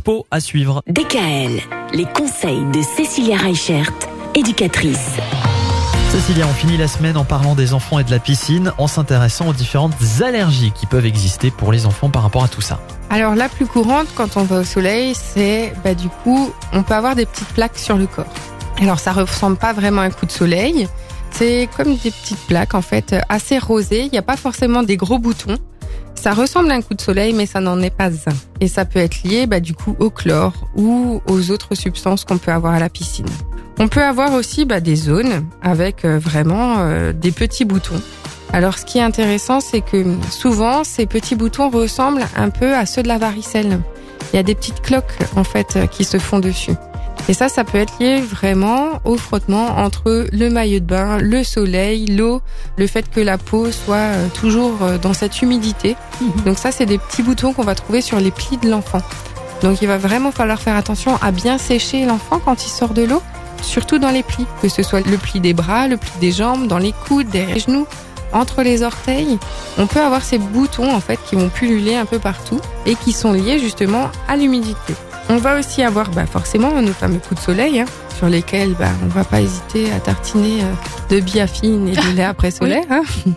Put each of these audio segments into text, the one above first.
dispo à suivre. DKL, les conseils de Cécilia Reichert, éducatrice. Cécilia, on finit la semaine en parlant des enfants et de la piscine, en s'intéressant aux différentes allergies qui peuvent exister pour les enfants par rapport à tout ça. Alors la plus courante quand on va au soleil, c'est bah, du coup, on peut avoir des petites plaques sur le corps. Alors ça ressemble pas vraiment à un coup de soleil, c'est comme des petites plaques en fait assez rosées, il n'y a pas forcément des gros boutons. Ça ressemble à un coup de soleil, mais ça n'en est pas un. Et ça peut être lié bah, du coup au chlore ou aux autres substances qu'on peut avoir à la piscine. On peut avoir aussi bah, des zones avec euh, vraiment euh, des petits boutons. Alors ce qui est intéressant, c'est que souvent ces petits boutons ressemblent un peu à ceux de la varicelle. Il y a des petites cloques en fait euh, qui se font dessus. Et ça, ça peut être lié vraiment au frottement entre le maillot de bain, le soleil, l'eau, le fait que la peau soit toujours dans cette humidité. Mhm. Donc ça, c'est des petits boutons qu'on va trouver sur les plis de l'enfant. Donc il va vraiment falloir faire attention à bien sécher l'enfant quand il sort de l'eau surtout dans les plis, que ce soit le pli des bras, le pli des jambes, dans les coudes, derrière les genoux, entre les orteils. On peut avoir ces boutons en fait qui vont pulluler un peu partout et qui sont liés justement à l'humidité. On va aussi avoir bah, forcément nos fameux coups de soleil hein, sur lesquels bah, on va pas hésiter à tartiner euh, de biafine et de lait après solaire. hein.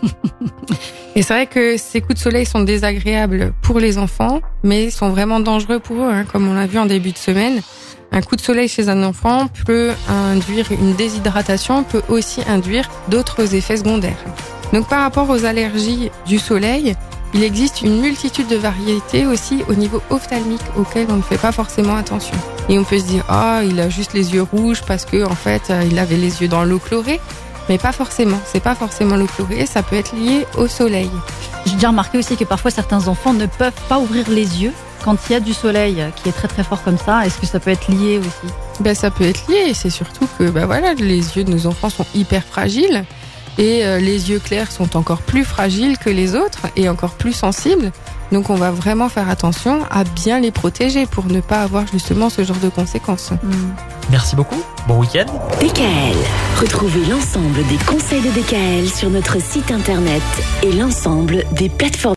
Et c'est vrai que ces coups de soleil sont désagréables pour les enfants, mais sont vraiment dangereux pour eux, hein, comme on l'a vu en début de semaine. Un coup de soleil chez un enfant peut induire une déshydratation, peut aussi induire d'autres effets secondaires. Donc par rapport aux allergies du soleil, il existe une multitude de variétés aussi au niveau ophtalmique auxquelles on ne fait pas forcément attention. Et on peut se dire ah il a juste les yeux rouges parce que en fait euh, il avait les yeux dans l'eau chlorée, mais pas forcément. C'est pas forcément l'eau chlorée, ça peut être lié au soleil. J'ai déjà remarqué aussi que parfois certains enfants ne peuvent pas ouvrir les yeux quand il y a du soleil qui est très très fort comme ça. Est-ce que ça peut être lié aussi? Ben ça peut être lié. C'est surtout que ben voilà les yeux de nos enfants sont hyper fragiles et euh, les yeux clairs sont encore plus fragiles que les autres et encore plus sensibles. Donc on va vraiment faire attention à bien les protéger pour ne pas avoir justement ce genre de conséquences. Merci beaucoup, bon week-end. DKL. Retrouvez l'ensemble des conseils de DKL sur notre site internet et l'ensemble des plateformes